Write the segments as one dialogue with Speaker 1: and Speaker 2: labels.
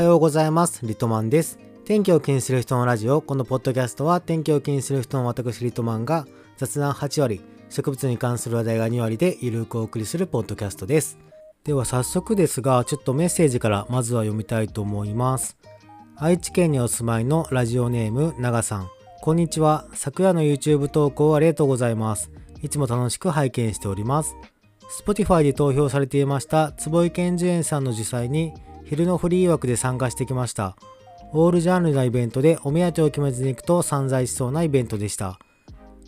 Speaker 1: はようございます。リトマンです。天気を気にする人のラジオ。このポッドキャストは天気を気にする人の私リトマンが雑談8割、植物に関する話題が2割でゆるくお送りするポッドキャストです。では早速ですが、ちょっとメッセージからまずは読みたいと思います。愛知県にお住まいのラジオネーム長さん。こんにちは。昨夜の YouTube 投稿ありがとうございます。いつも楽しく拝見しております。Spotify で投票されていました坪井健寿園さんの主催に昼のフリー枠で参加してきました。オールジャンルなイベントでお目当てを決めずに行くと散財しそうなイベントでした。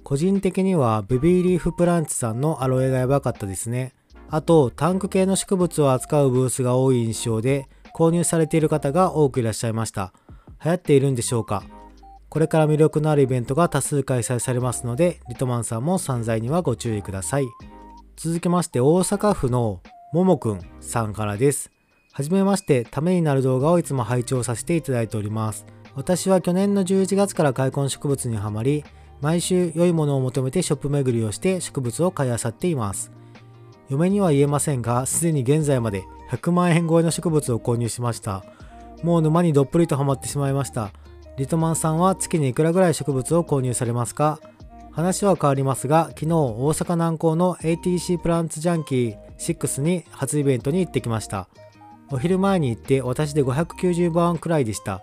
Speaker 1: 個人的にはベビーリーフプランツさんのアロエがやばかったですね。あとタンク系の植物を扱うブースが多い印象で購入されている方が多くいらっしゃいました。流行っているんでしょうか？これから魅力のあるイベントが多数開催されますので、リトマンさんも散財にはご注意ください。続きまして大阪府のももくんさんからです。はじめまして、ためになる動画をいつも拝聴させていただいております。私は去年の11月から開墾植物にはまり、毎週良いものを求めてショップ巡りをして植物を買い漁っています。嫁には言えませんが、すでに現在まで100万円超えの植物を購入しました。もう沼にどっぷりとハマってしまいました。リトマンさんは月にいくらぐらい植物を購入されますか？話は変わりますが、昨日大阪南港の ATC プランツジャンキー6に初イベントに行ってきました。お昼前に行って私で590番くらいでした。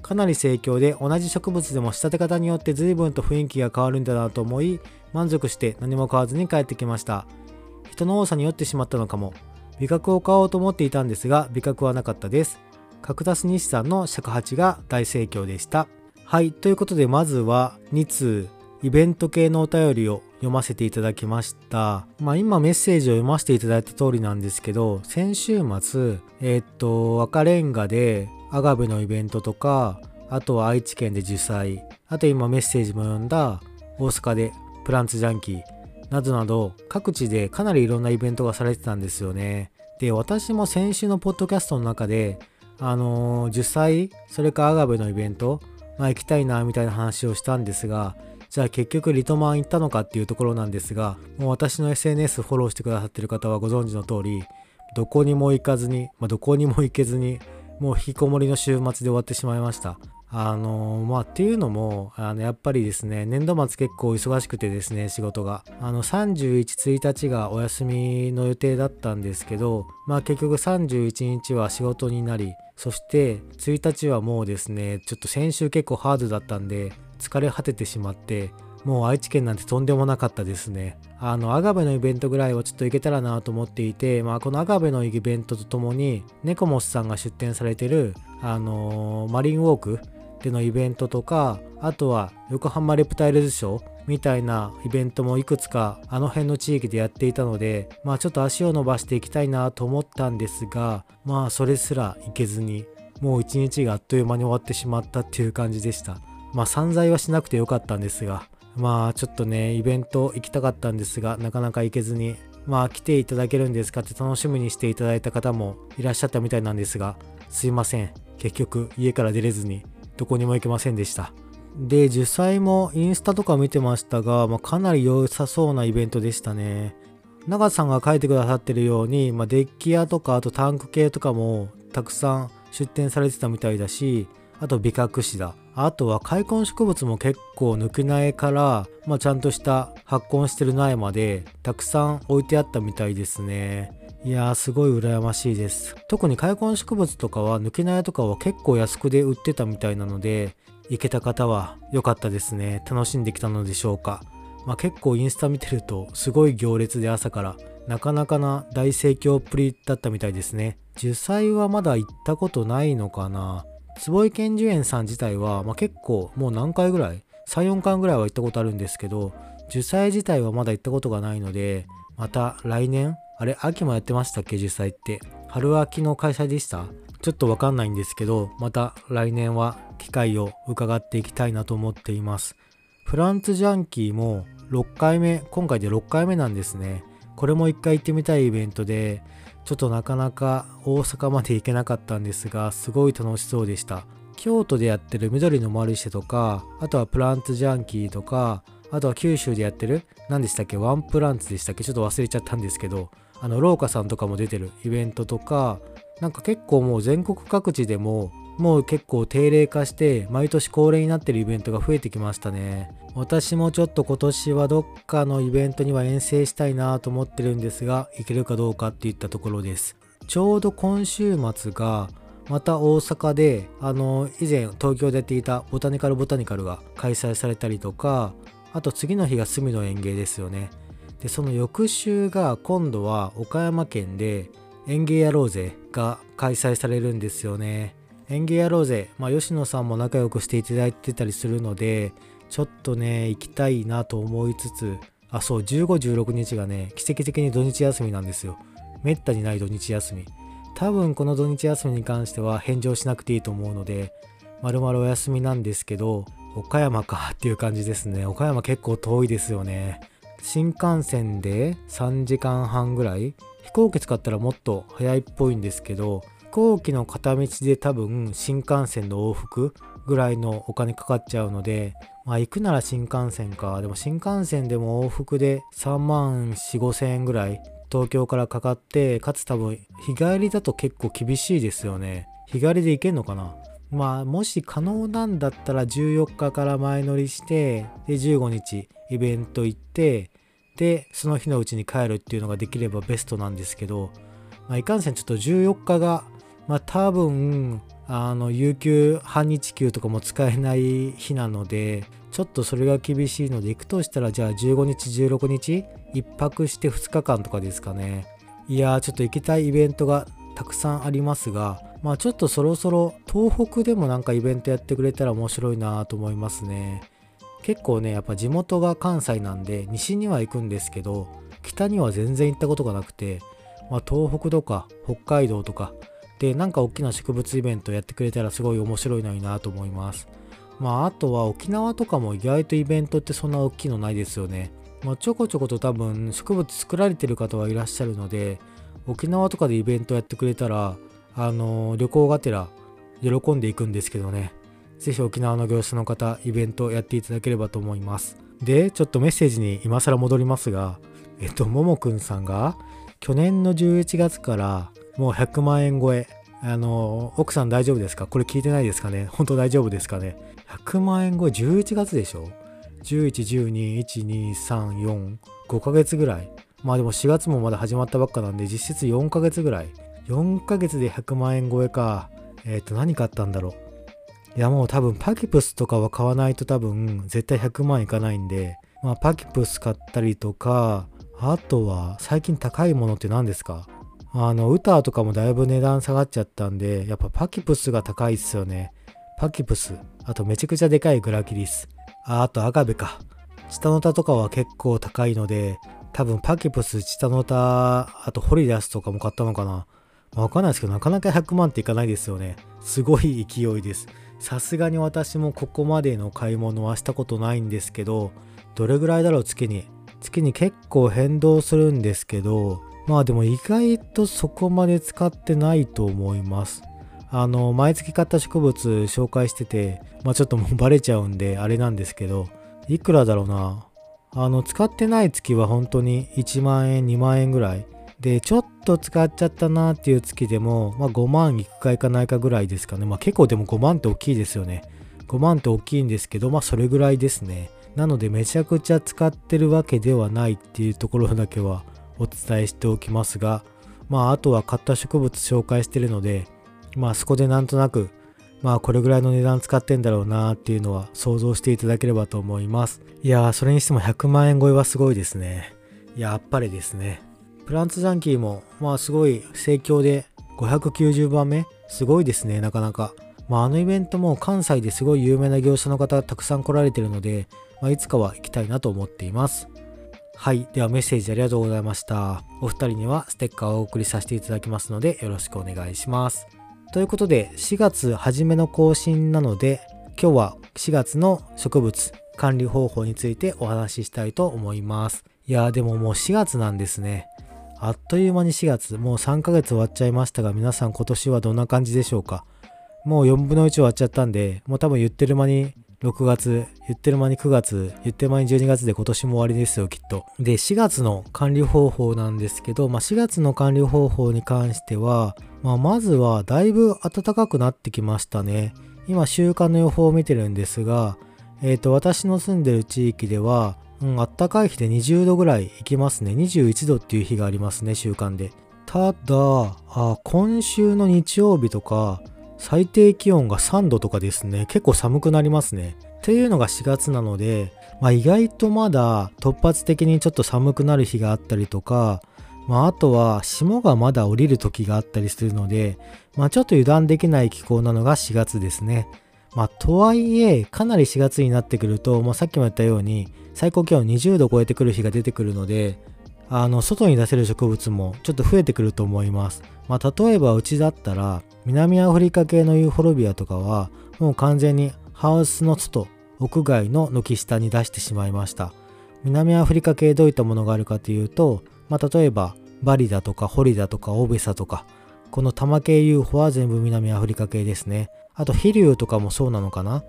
Speaker 1: かなり盛況で同じ植物でも仕立て方によって随分と雰囲気が変わるんだなと思い満足して何も買わずに帰ってきました。人の多さに酔ってしまったのかも。美角を買おうと思っていたんですが美角はなかったです。カクタス日産の尺八が大盛況でした。はい、ということでまずは2通イベント系のお便りを読ませていただきました。まあ今メッセージを読ませていただいた通りなんですけど、先週末、えーっと、赤レンガでアガベのイベントとか、あとは愛知県で主催、あと今メッセージも読んだ大阪でプランツジャンキーなどなど各地でかなりいろんなイベントがされてたんですよね。で、私も先週のポッドキャストの中で、あのー主催、それかアガベのイベント、まあ行きたいなみたいな話をしたんですが、じゃあ結局リトマン行ったのかっていうところなんですが、もう私の SNS フォローしてくださってる方はご存知の通り、どこにも行かずに、まあ、どこにも行けずに、もう引きこもりの週末で終わってしまいました。あのまあっていうのも、あのやっぱりですね、年度末結構忙しくてですね、仕事が。あの31、1日がお休みの予定だったんですけど、まあ結局31日は仕事になり、そして1日はもうですね、ちょっと先週結構ハードだったんで、疲れ果ててしまって、もう愛知県なんてとんでもなかったですね。あの、アガベのイベントぐらいはちょっと行けたらなと思っていて、まあこのアガベのイベントとともに、ネコモスさんが出展されてる、あのーマリンウォークでのイベントとか、あとは横浜レプタイルズショーみたいなイベントもいくつかあの辺の地域でやっていたので、まあちょっと足を伸ばしていきたいなと思ったんですが、まあそれすら行けずに、もう一日があっという間に終わってしまったっていう感じでした。まあ散財はしなくてよかったんですが、まあちょっとね、イベント行きたかったんですが、なかなか行けずに、まあ来ていただけるんですかって楽しみにしていただいた方もいらっしゃったみたいなんですが、すいません。結局家から出れずにどこにも行けませんでした。で、主催もインスタとか見てましたが、まあ、かなり良さそうなイベントでしたね。長さんが書いてくださってるように、まあ、デッキ屋とかあとタンク系とかもたくさん出展されてたみたいだしあと美角紙だあとは開墾植物も結構抜き苗から、まあ、ちゃんとした発根してる苗までたくさん置いてあったみたいですね。いやーすごい羨ましいです。特に開墾植物とかは抜き苗とかは結構安くで売ってたみたいなので行けた方は良かったですね。楽しんできたのでしょうか。まあ、結構インスタ見てるとすごい行列で朝からなかなかな大盛況っぷりだったみたいですね。主催はまだ行ったことないのかな。坪井健寿園さん自体は、まあ、結構もう何回ぐらい34回ぐらいは行ったことあるんですけど主催自体はまだ行ったことがないのでまた来年あれ秋もやってましたっけ主催って。春秋の開催でした？ちょっとわかんないんですけどまた来年は機会を伺っていきたいなと思っています。フランツジャンキーも6回目、今回で6回目なんですね。これも1回行ってみたいイベントで、ちょっとなかなか大阪まで行けなかったんですが、すごい楽しそうでした。京都でやってる緑のマルシェとか、あとはプランツジャンキーとか、あとは九州でやってる、何でしたっけ、ワンプランツでしたっけ、ちょっと忘れちゃったんですけど、あの、廊下さんとかも出てるイベントとか、なんか結構もう全国各地でももう結構定例化して毎年恒例になってるイベントが増えてきましたね。私もちょっと今年はどっかのイベントには遠征したいなと思ってるんですが行けるかどうかっていったところです。ちょうど今週末がまた大阪であの以前東京でやっていたボタニカルボタニカルが開催されたりとかあと次の日が隅の園芸ですよね。でその翌週が今度は岡山県で園芸やろうぜが開催されるんですよね。園芸やろうぜ、まあ、吉野さんも仲良くしていただいてたりするのでちょっとね行きたいなと思いつつあそう1516日がね奇跡的に土日休みなんですよ。めったにない土日休み。多分この土日休みに関しては返上しなくていいと思うのでまるまるお休みなんですけど岡山かっていう感じですね。岡山結構遠いですよね。新幹線で3時間半ぐらい。飛行機使ったらもっと早いっぽいんですけど行機の片道で多分新幹線の往復ぐらいのお金かかっちゃうのでまあ行くなら新幹線か。でも新幹線でも往復で3万4 5千円ぐらい東京からかかってかつ多分日帰りだと結構厳しいですよね。日帰りで行けんのかな。まあもし可能なんだったら14日から前乗りしてで15日イベント行ってでその日のうちに帰るっていうのができればベストなんですけど、まあ、いかんせんちょっと14日がまあ多分あの有給半日給とかも使えない日なのでちょっとそれが厳しいので行くとしたらじゃあ15日16日1泊して2日間とかですかね。いやーちょっと行きたいイベントがたくさんありますがまあちょっとそろそろ東北でもなんかイベントやってくれたら面白いなと思いますね。結構ねやっぱ地元が関西なんで西には行くんですけど北には全然行ったことがなくてまあ東北とか北海道とかでなんか大きな植物イベントやってくれたらすごい面白いのになと思います。まああとは沖縄とかも意外とイベントってそんな大きいのないですよね。まあちょこちょこと多分植物作られてる方はいらっしゃるので沖縄とかでイベントやってくれたらあのー、旅行がてら喜んでいくんですけどね。ぜひ沖縄の業者の方イベントやっていただければと思います。でちょっとメッセージに今更戻りますがえっとももくんさんが去年の11月からもう100万円超えあの奥さん大丈夫ですか？これ聞いてないですかね？本当大丈夫ですかね？100万円超え11月でしょ？11、12、1、2、3、4、5ヶ月ぐらい。まあでも4月もまだ始まったばっかなんで実質4ヶ月ぐらい。4ヶ月で100万円超えか。えっ、ー、と何買ったんだろう？いやもう多分パキプスとかは買わないと多分絶対100万いかないんで、まあパキプス買ったりとか、あとは最近高いものって何ですか？あの、ウターとかもだいぶ値段下がっちゃったんで、やっぱパキプスが高いっすよね。パキプス。あとめちゃくちゃでかいグラキリス。ああとアガベか。チタノタとかは結構高いので、多分パキプス、チタノタ、あとホリダスとかも買ったのかな。わかんないですけど、なかなか100万っていかないですよね。すごい勢いです。さすがに私もここまでの買い物はしたことないんですけど、どれぐらいだろう月に。月に結構変動するんですけど、まあでも意外とそこまで使ってないと思います。あの、毎月買った植物紹介してて、まあちょっともうバレちゃうんであれなんですけど、いくらだろうな。あの、使ってない月は本当に1万円、2万円ぐらい。で、ちょっと使っちゃったなっていう月でも、まあ5万いくかいかないかぐらいですかね。まあ結構でも5万って大きいですよね。5万って大きいんですけど、まあそれぐらいですね。なのでめちゃくちゃ使ってるわけではないっていうところだけはお伝えしておきますが、まああとは買った植物紹介してるので、まあそこでなんとなく、まあこれぐらいの値段使ってんだろうなっていうのは想像していただければと思います。いやー、それにしても100万円超えはすごいですね。やっぱりですね。プランツジャンキーも、まあすごい盛況で590番目？すごいですね、なかなか。まああのイベントも関西ですごい有名な業者の方たくさん来られてるので、まあ、いつかは行きたいなと思っています。はい。ではメッセージありがとうございました。お二人にはステッカーをお送りさせていただきますのでよろしくお願いします。ということで、4月初めの更新なので、今日は4月の植物管理方法についてお話ししたいと思います。いやーでももう4月なんですね。あっという間に4月、もう3ヶ月終わっちゃいましたが、皆さん今年はどんな感じでしょうかもう4分の1終わっちゃったんで、もう多分言ってる間に6月、言ってる間に9月、言ってる間に12月で今年も終わりですよ、きっと。で、4月の管理方法なんですけど、まあ、4月の管理方法に関しては、まあ、まずはだいぶ暖かくなってきましたね。今週間の予報を見てるんですが、えっ、ー、と、私の住んでる地域では、うん、暖かい日で20度ぐらいいきますね。21度っていう日がありますね、週間で。ただ、今週の日曜日とか、最低気温が3度とかですね。結構寒くなりますね。っていうのが4月なので、まあ、意外とまだ突発的にちょっと寒くなる日があったりとか、まあ、あとは霜がまだ降りる時があったりするので、まあ、ちょっと油断できない気候なのが4月ですね。まあ、とはいえ、かなり4月になってくると、もうさっきも言ったように、最高気温20度超えてくる日が出てくるので、あの、外に出せる植物もちょっと増えてくると思います。まあ、例えばうちだったら、南アフリカ系のユーフォルビアとかは、もう完全にハウスの外、屋外の軒下に出してしまいました。南アフリカ系どういったものがあるかというと、まあ、例えばバリだとかホリだとかオベサとか、この玉系 UFO は全部南アフリカ系ですね。あと飛竜とかもそうなのかな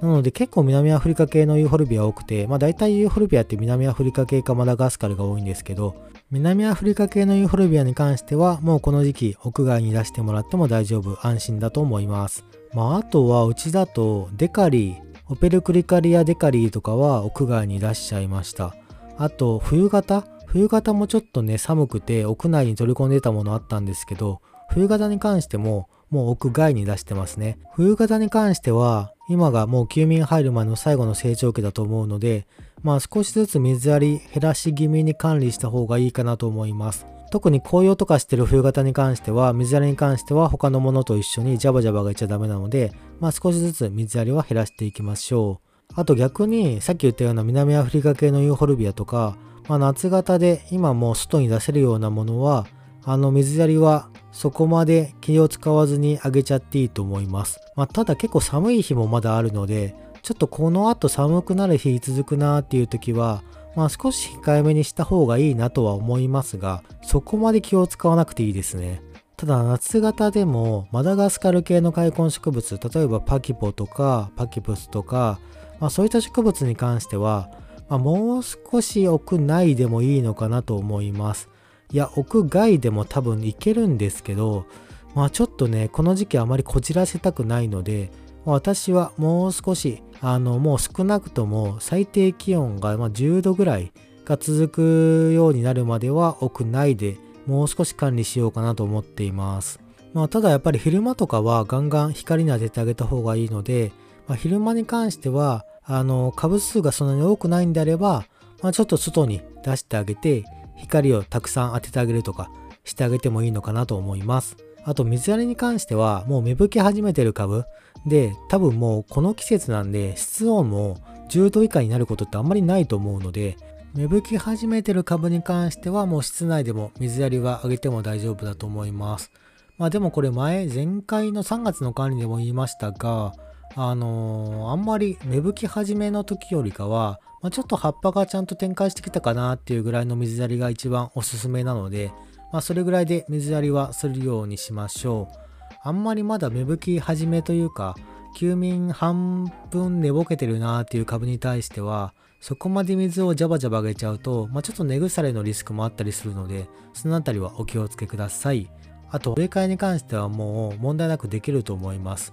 Speaker 1: なので結構南アフリカ系のユーフォルビア多くて、まあ大体ユーフォルビアって南アフリカ系かマダガスカルが多いんですけど、南アフリカ系のユーフォルビアに関してはもうこの時期屋外に出してもらっても大丈夫、安心だと思います。まああとはうちだとデカリー、オペルクリカリアデカリーとかは屋外に出しちゃいました。あと冬型？冬型もちょっとね寒くて屋内に取り込んでたものあったんですけど、冬型に関してももう屋外に出してますね。冬型に関しては、今がもう休眠入る前の最後の成長期だと思うので、まあ少しずつ水やり減らし気味に管理した方がいいかなと思います。特に紅葉とかしてる冬型に関しては、水やりに関しては他のものと一緒にジャバジャバがいちゃダメなので、まあ少しずつ水やりは減らしていきましょう。あと逆に、さっき言ったような南アフリカ系のユーフォルビアとか、まあ夏型で今もう外に出せるようなものは、あの水やりはそこまで気を使わずにあげちゃっていいと思います。まあ、ただ結構寒い日もまだあるので、ちょっとこの後寒くなる日続くなーっていう時は、まあ少し控えめにした方がいいなとは思いますが、そこまで気を使わなくていいですね。ただ夏型でもマダガスカル系の開墾植物、例えばパキポとかパキプスとか、まあそういった植物に関しては、まあ、もう少し屋内でもいいのかなと思います。いや、屋外でも多分いけるんですけど、まあちょっとね、この時期あまりこじらせたくないので、私はもう少し、あの、もう少なくとも最低気温がま10度ぐらいが続くようになるまでは屋内でもう少し管理しようかなと思っています。まあただやっぱり昼間とかはガンガン光に当ててあげた方がいいので、まあ、昼間に関しては、あの、株数がそんなに多くないんであれば、まあ、ちょっと外に出してあげて、光をたくさん当ててあげるとかしてあげてもいいのかなと思います。あと水やりに関してはもう芽吹き始めてる株で多分もうこの季節なんで室温も10度以下になることってあんまりないと思うので芽吹き始めてる株に関してはもう室内でも水やりはあげても大丈夫だと思います。まあでもこれ前前回の3月の管理でも言いましたがあのー、あんまり芽吹き始めの時よりかはまあ、ちょっと葉っぱがちゃんと展開してきたかなっていうぐらいの水やりが一番おすすめなので、まあ、それぐらいで水やりはするようにしましょう。あんまりまだ芽吹き始めというか、休眠半分寝ぼけてるなっていう株に対しては、そこまで水をジャバジャバあげちゃうと、まあ、ちょっと根腐れのリスクもあったりするので、そのあたりはお気をつけください。あと、植え替えに関してはもう問題なくできると思います。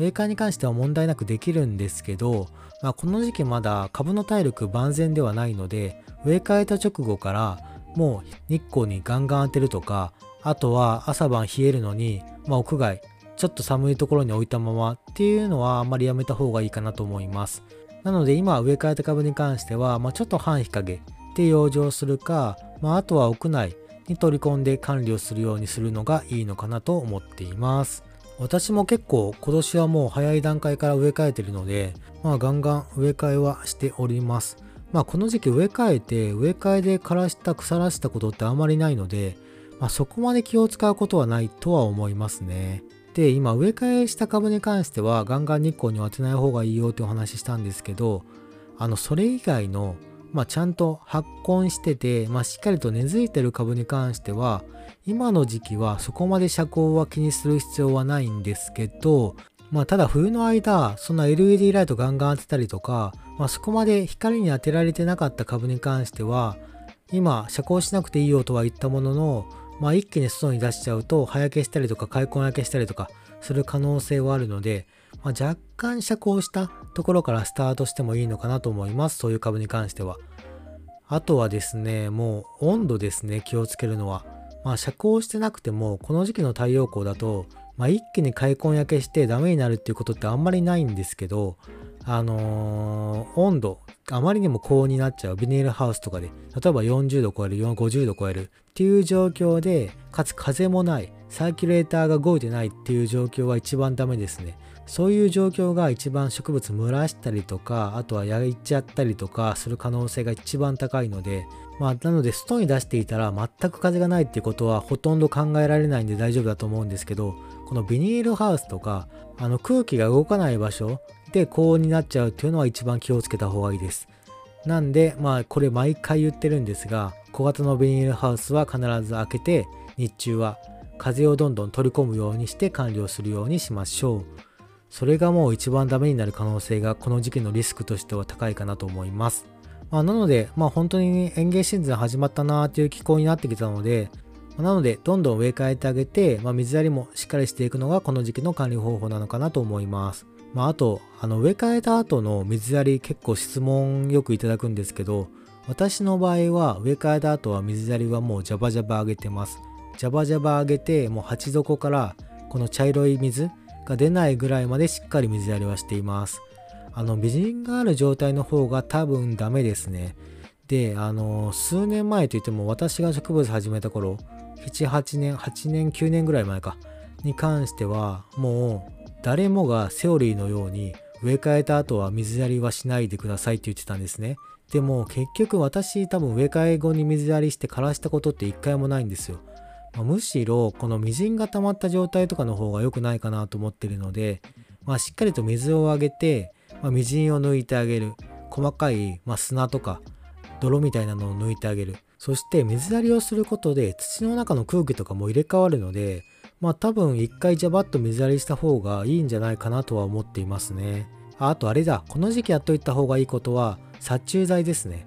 Speaker 1: 植え替えに関しては問題なくできるんですけど、まあ、この時期まだ株の体力万全ではないので植え替えた直後からもう日光にガンガン当てるとかあとは朝晩冷えるのに、まあ、屋外ちょっと寒いところに置いたままっていうのはあんまりやめた方がいいかなと思います。なので今植え替えた株に関しては、まあ、ちょっと半日陰で養生するか、まあ、あとは屋内に取り込んで管理をするようにするのがいいのかなと思っています。私も結構今年はもう早い段階から植え替えてるので、まあガンガン植え替えはしております。まあこの時期植え替えて植え替えで枯らした腐らしたことってあまりないので、まあそこまで気を使うことはないとは思いますね。で、今植え替えした株に関してはガンガン日光に当てない方がいいよってお話ししたんですけど、あのそれ以外のまあ、ちゃんと発根してて、まあ、しっかりと根付いてる株に関しては今の時期はそこまで遮光は気にする必要はないんですけど、まあ、ただ冬の間そんな LED ライトガンガン当てたりとか、まあ、そこまで光に当てられてなかった株に関しては今遮光しなくていいよとは言ったものの、まあ、一気に外に出しちゃうと葉焼けしたりとか開墾焼けしたりとかする可能性はあるので、まあ、若干遮光したところからスタートしてもいいのかなと思います。そういう株に関しては。あとはですねもう温度ですね気をつけるのは。まあ遮光してなくてもこの時期の太陽光だと、まあ、一気に開墾焼けしてダメになるっていうことってあんまりないんですけどあのー、温度あまりにも高温になっちゃうビニールハウスとかで例えば40度超える50度超えるっていう状況でかつ風もないサーキュレーターが動いてないっていう状況は一番ダメですね。そういう状況が一番植物蒸らしたりとかあとは焼いちゃったりとかする可能性が一番高いのでまあなので外に出していたら全く風がないってことはほとんど考えられないんで大丈夫だと思うんですけどこのビニールハウスとかあの空気が動かない場所で高温になっちゃうっていうのは一番気をつけた方がいいです。なんでまあこれ毎回言ってるんですが小型のビニールハウスは必ず開けて日中は風をどんどん取り込むようにして管理をするようにしましょう。それがもう一番ダメになる可能性がこの時期のリスクとしては高いかなと思います。まあ、なので、まあ、本当に園芸シーズン始まったなーっていう気候になってきたので、なので、どんどん植え替えてあげて、まあ、水やりもしっかりしていくのがこの時期の管理方法なのかなと思います。まあ、あと、あの植え替えた後の水やり結構質問よくいただくんですけど、私の場合は植え替えた後は水やりはもうジャバジャバ上げてます。ジャバジャバ上げて、もう鉢底からこの茶色い水、が出ないぐらいまでしっかり水やりはしています。あの、美人がある状態の方が多分ダメですね。で、あの、数年前といっても私が植物始めた頃、7、8年、8年、9年ぐらい前か、に関しては、もう誰もがセオリーのように植え替えた後は水やりはしないでくださいって言ってたんですね。でも結局私多分植え替え後に水やりして枯らしたことって一回もないんですよ。まあ、むしろこのみじんが溜まった状態とかの方が良くないかなと思ってるので、まあ、しっかりと水をあげて、まあ、みじんを抜いてあげる。細かい、ま砂とか泥みたいなのを抜いてあげる。そして水やりをすることで土の中の空気とかも入れ替わるのでまあ多分一回ジャバッと水やりした方がいいんじゃないかなとは思っていますね。あとあれだ。この時期やっといた方がいいことは殺虫剤ですね。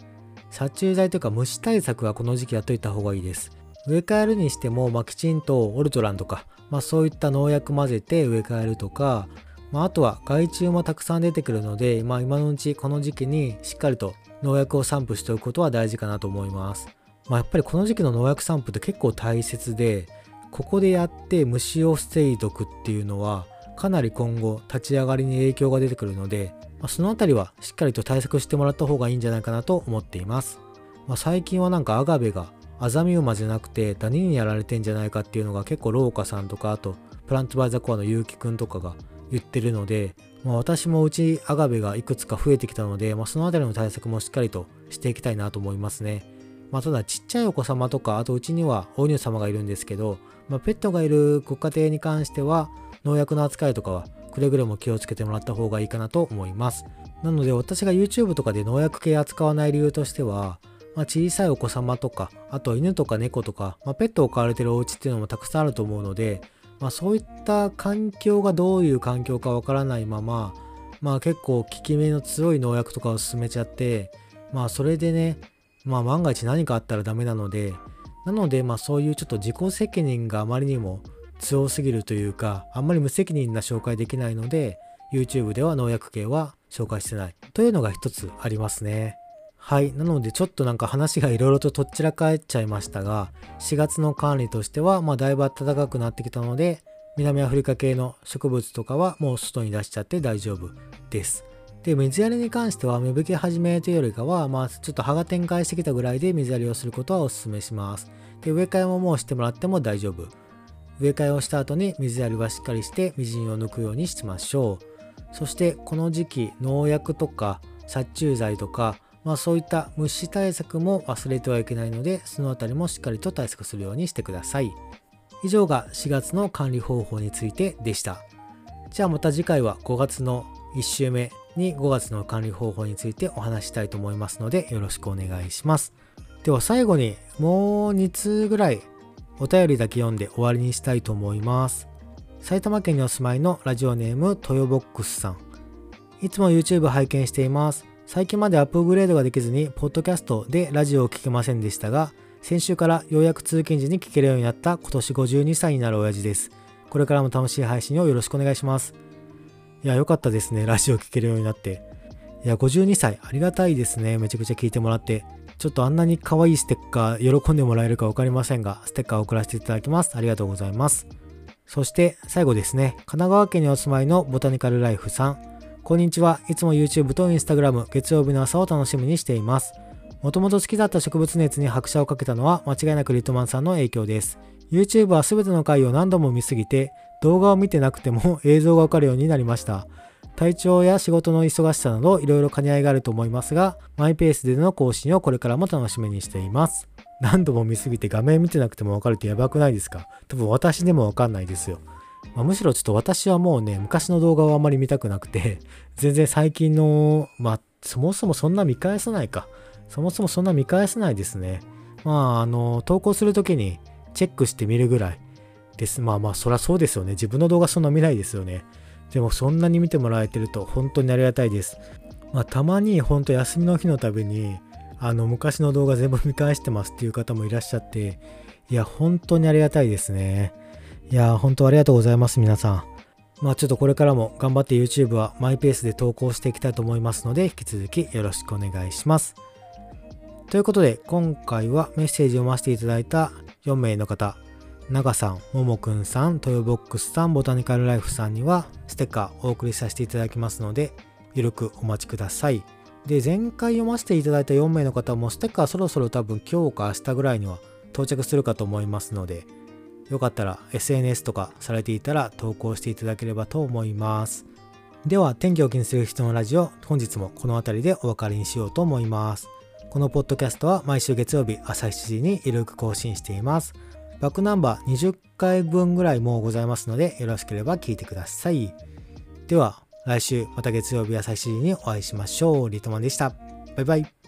Speaker 1: 殺虫剤というか虫対策はこの時期やっといた方がいいです。植え替えるにしても、まあ、きちんとオルトランとか、まあ、そういった農薬混ぜて植え替えるとか、まあ、あとは害虫もたくさん出てくるので、まあ、今のうちこの時期にしっかりと農薬を散布しておくことは大事かなと思います。まあ、やっぱりこの時期の農薬散布って結構大切でここでやって虫を防いどくっていうのはかなり今後立ち上がりに影響が出てくるので、まあ、その辺りはしっかりと対策してもらった方がいいんじゃないかなと思っています。まあ、最近はなんかアガベがアザミウマじゃなくてダニにやられてんじゃないかっていうのが結構農家さんとかあとプラントバイザコアの結城くんとかが言ってるので、まあ、私もうちアガベがいくつか増えてきたので、まあ、その辺りの対策もしっかりとしていきたいなと思いますね。まあ、ただちっちゃいお子様とかあとうちにはお乳様がいるんですけど、まあ、ペットがいるご家庭に関しては農薬の扱いとかはくれぐれも気をつけてもらった方がいいかなと思います。なので私が YouTube とかで農薬系扱わない理由としてはまあ、小さいお子様とか、あと犬とか猫とか、まあ、ペットを飼われてるお家っていうのもたくさんあると思うので、まあ、そういった環境がどういう環境かわからないまま、まあ結構効き目の強い農薬とかを進めちゃって、まあそれでね、まあ万が一何かあったらダメなので、なのでまあそういうちょっと自己責任があまりにも強すぎるというか、あんまり無責任な紹介できないので、YouTube では農薬系は紹介してないというのが一つありますね。はい。なので、ちょっとなんか話がいろいろととっちらかっちゃいましたが、4月の管理としては、まあ、だいぶ暖かくなってきたので、南アフリカ系の植物とかはもう外に出しちゃって大丈夫です。で、水やりに関しては、芽吹き始めというよりかは、まあ、ちょっと葉が展開してきたぐらいで水やりをすることはお勧めします。で、植え替えももうしてもらっても大丈夫。植え替えをした後に水やりはしっかりしてみじんを抜くようにしましょう。そしてこの時期農薬とか殺虫剤とかまあ、そういった虫対策も忘れてはいけないのでそのあたりもしっかりと対策するようにしてください。以上が4月の管理方法についてでした。じゃあまた次回は5月の1週目に5月の管理方法についてお話したいと思いますのでよろしくお願いします。では最後にもう2通ぐらいお便りだけ読んで終わりにしたいと思います。埼玉県にお住まいのラジオネームトヨボックスさん。いつも YouTube 拝見しています。最近までアップグレードができずに、ポッドキャストでラジオを聴けませんでしたが、先週からようやく通勤時に聞けるようになった今年52歳になる親父です。これからも楽しい配信をよろしくお願いします。いや、よかったですね。ラジオ聞けるようになって。いや、52歳、ありがたいですね。めちゃくちゃ聞いてもらって。ちょっとあんなに可愛いステッカー、喜んでもらえるか分かりませんが、ステッカーを送らせていただきます。ありがとうございます。そして最後ですね、神奈川県にお住まいのボタニカルライフさん。こんにちは。いつも YouTube と Instagram、月曜日の朝を楽しみにしています。もともと好きだった植物熱に拍車をかけたのは間違いなくリトマンさんの影響です。YouTube は全ての回を何度も見すぎて、動画を見てなくても映像がわかるようになりました。体調や仕事の忙しさなどいろいろ兼ね合いがあると思いますが、マイペースでの更新をこれからも楽しみにしています。何度も見すぎて画面見てなくてもわかるってやばくないですか？多分私でもわかんないですよ。まあ、むしろちょっと私はもうね、昔の動画をあんまり見たくなくて、全然最近の、まあ、そもそもそんな見返さないか。そもそもそんな見返さないですね。まあ、あの、投稿するときにチェックしてみるぐらいです。まあまあ、そりゃそうですよね。自分の動画そんな見ないですよね。でも、そんなに見てもらえてると本当にありがたいです。まあ、たまに本当休みの日のたびに、あの、昔の動画全部見返してますっていう方もいらっしゃって、いや、本当にありがたいですね。いやー、本当ありがとうございます、皆さん。まあちょっとこれからも頑張って YouTube はマイペースで投稿していきたいと思いますので、引き続きよろしくお願いします。ということで、今回はメッセージを読ませていただいた4名の方、長さん、ももくんさん、トヨボックスさん、ボタニカルライフさんにはステッカーお送りさせていただきますので、ゆるくお待ちください。で、前回読ませていただいた4名の方もステッカーそろそろ多分今日か明日ぐらいには到着するかと思いますので、よかったら SNS とかされていたら投稿していただければと思います。では、天気を気にする人のラジオ、本日もこの辺りでお別れにしようと思います。このポッドキャストは毎週月曜日朝7時にゆるく更新しています。バックナンバー20回分ぐらいもうございますので、よろしければ聞いてください。では、来週また月曜日朝7時にお会いしましょう。リトマンでした。バイバイ。